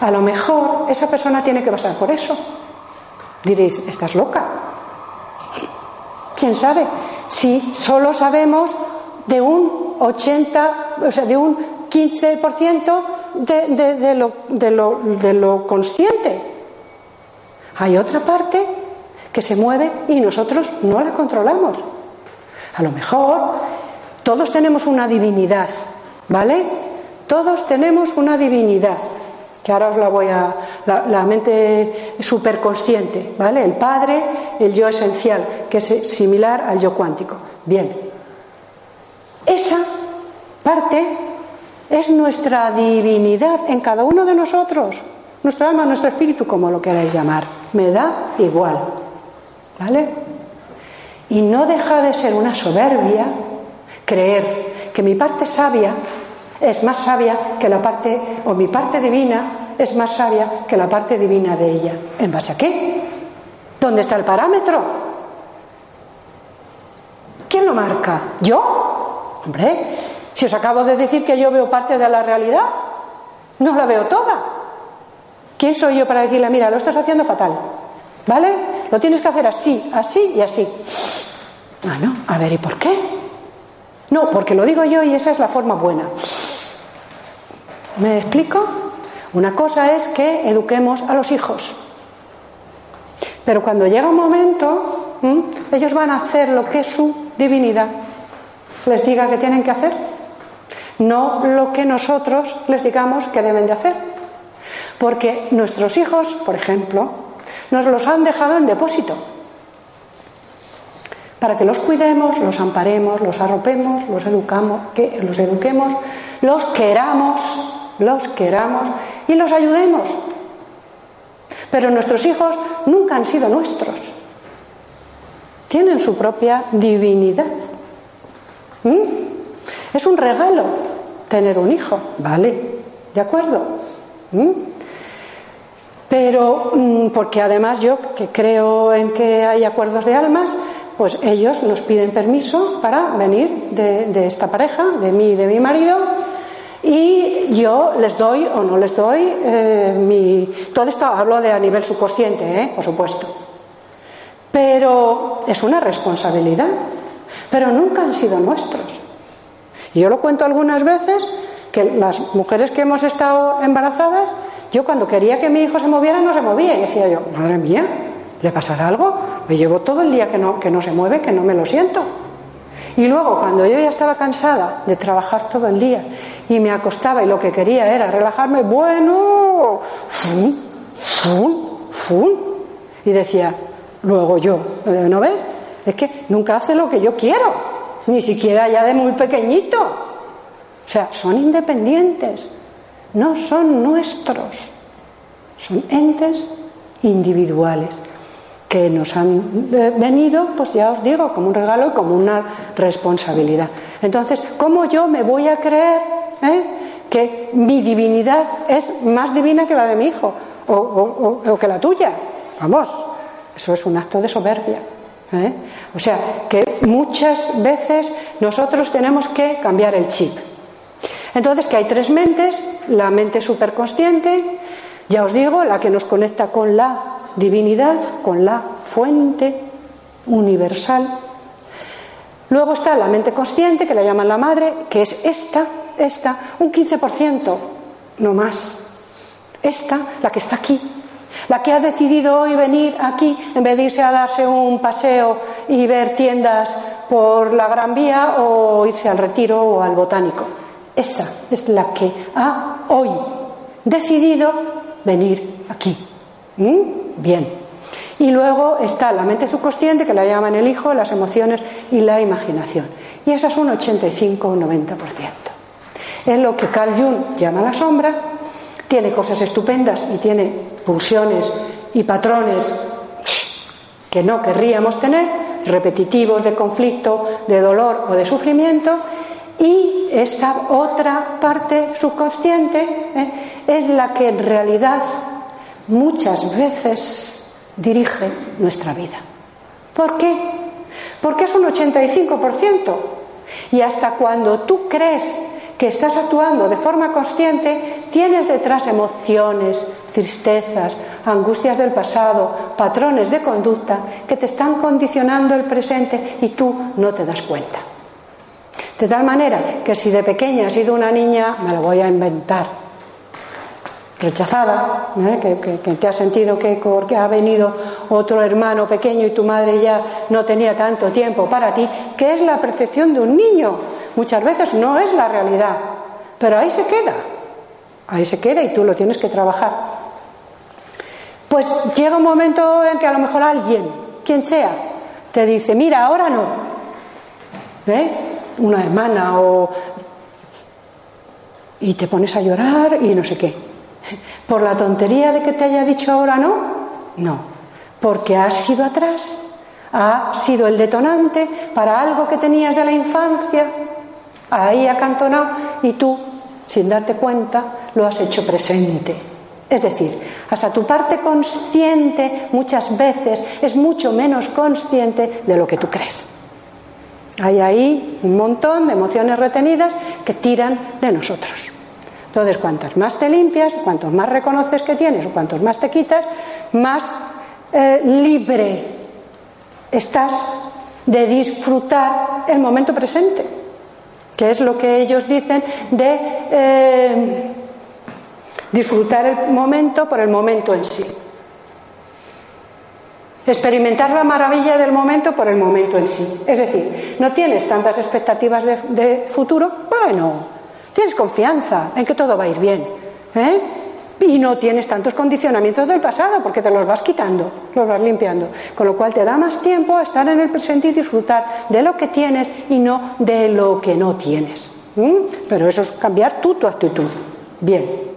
[SPEAKER 1] a lo mejor esa persona tiene que pasar por eso. Diréis, ¿estás loca? ¿Quién sabe? Si solo sabemos de un 80, o sea, de un 15% de, lo, de lo consciente. Hay otra parte que se mueve y nosotros no la controlamos. A lo mejor todos tenemos una divinidad, ¿vale? Todos tenemos una divinidad, que ahora os la voy a. la, mente superconsciente, ¿vale? El Padre, el yo esencial, que es similar al yo cuántico. Bien. Esa parte es nuestra divinidad en cada uno de nosotros, nuestra alma, nuestro espíritu, como lo queráis llamar. Me da igual. ¿Vale? Y no deja de ser una soberbia creer que mi parte sabia es más sabia que la parte, o mi parte divina es más sabia que la parte divina de ella. ¿En base a qué? ¿Dónde está el parámetro? ¿Quién lo marca? ¿Yo? Hombre, si os acabo de decir que yo veo parte de la realidad, no la veo toda. ¿Quién soy yo para decirle, mira, lo estás haciendo fatal? ¿Vale? Lo tienes que hacer así, así y así. Bueno, a ver, ¿y por qué? No, porque lo digo yo y esa es la forma buena. ¿Me explico? Una cosa es que eduquemos a los hijos. Pero cuando llega un momento, ellos van a hacer lo que su divinidad les diga que tienen que hacer no lo que nosotros les digamos que deben de hacer. Porque nuestros hijos, por ejemplo, nos los han dejado en depósito para que los cuidemos, los amparemos, los arropemos, los educamos, que los eduquemos, los queramos, los queramos y los ayudemos. Pero nuestros hijos nunca han sido nuestros. Tienen su propia divinidad. ¿Mm? Es un regalo tener un hijo, ¿vale? ¿De acuerdo? ¿Mm? Pero, mm, porque además yo que creo en que hay acuerdos de almas, pues ellos nos piden permiso para venir de, esta pareja, de mí y de mi marido, y yo les doy o no les doy eh, mi. Todo esto hablo de a nivel subconsciente, ¿eh? por supuesto. Pero es una responsabilidad. Pero nunca han sido nuestros. Y yo lo cuento algunas veces que las mujeres que hemos estado embarazadas, yo cuando quería que mi hijo se moviera no se movía. Y decía yo, madre mía, ¿le pasará algo? Me llevo todo el día que no, que no se mueve, que no me lo siento. Y luego, cuando yo ya estaba cansada de trabajar todo el día y me acostaba y lo que quería era relajarme, bueno, fum, fum, fum. Y decía, luego yo, ¿no ves? Es que nunca hace lo que yo quiero, ni siquiera ya de muy pequeñito. O sea, son independientes, no son nuestros, son entes individuales que nos han venido, pues ya os digo, como un regalo y como una responsabilidad. Entonces, ¿cómo yo me voy a creer eh, que mi divinidad es más divina que la de mi hijo o, que la tuya? Vamos, eso es un acto de soberbia. ¿eh? O sea, que muchas veces nosotros tenemos que cambiar el chip. Entonces, que hay tres mentes, la mente superconsciente, ya os digo, la que nos conecta con la divinidad con la fuente universal. Luego está la mente consciente, que la llaman la madre, que es esta, esta, un 15%, no más. Esta, la que está aquí, la que ha decidido hoy venir aquí en vez de irse a darse un paseo y ver tiendas por la Gran Vía o irse al retiro o al botánico. Esa es la que ha hoy decidido venir aquí. ¿Mm? Bien. Y luego está la mente subconsciente, que la llaman el hijo, las emociones y la imaginación. Y esas son 85 o 90%. Es lo que Carl Jung llama la sombra. Tiene cosas estupendas y tiene pulsiones y patrones que no querríamos tener, repetitivos de conflicto, de dolor o de sufrimiento. Y esa otra parte subconsciente ¿eh? es la que en realidad muchas veces dirige nuestra vida. ¿Por qué? Porque es un 85%. Y hasta cuando tú crees que estás actuando de forma consciente, tienes detrás emociones, tristezas, angustias del pasado, patrones de conducta que te están condicionando el presente y tú no te das cuenta. De tal manera que si de pequeña has sido una niña, me lo voy a inventar, rechazada, ¿eh? que, te has sentido que porque ha venido otro hermano pequeño y tu madre ya no tenía tanto tiempo para ti, que es la percepción de un niño. Muchas veces no es la realidad, pero ahí se queda, ahí se queda y tú lo tienes que trabajar. Pues llega un momento en que a lo mejor alguien, quien sea, te dice, mira, ahora no. ¿Eh? Una hermana o... Y te pones a llorar y no sé qué. (laughs) ¿Por la tontería de que te haya dicho ahora no? No, porque has sido atrás, ha sido el detonante para algo que tenías de la infancia, ahí acantonado, y tú, sin darte cuenta, lo has hecho presente. Es decir, hasta tu parte consciente muchas veces es mucho menos consciente de lo que tú crees. Hay ahí un montón de emociones retenidas que tiran de nosotros. Entonces, cuantas más te limpias, cuantos más reconoces que tienes o cuantos más te quitas, más eh, libre estás de disfrutar el momento presente, que es lo que ellos dicen de eh, disfrutar el momento por el momento en sí. Experimentar la maravilla del momento por el momento en sí. Es decir, no tienes tantas expectativas de futuro, bueno, Tienes confianza en que todo va a ir bien. ¿eh? y no tienes tantos condicionamientos del pasado porque te los vas quitando, los vas limpiando. Con lo cual te da más tiempo a estar en el presente y disfrutar de lo que tienes y no de lo que no tienes. Pero eso es cambiar tú tu actitud. Bien.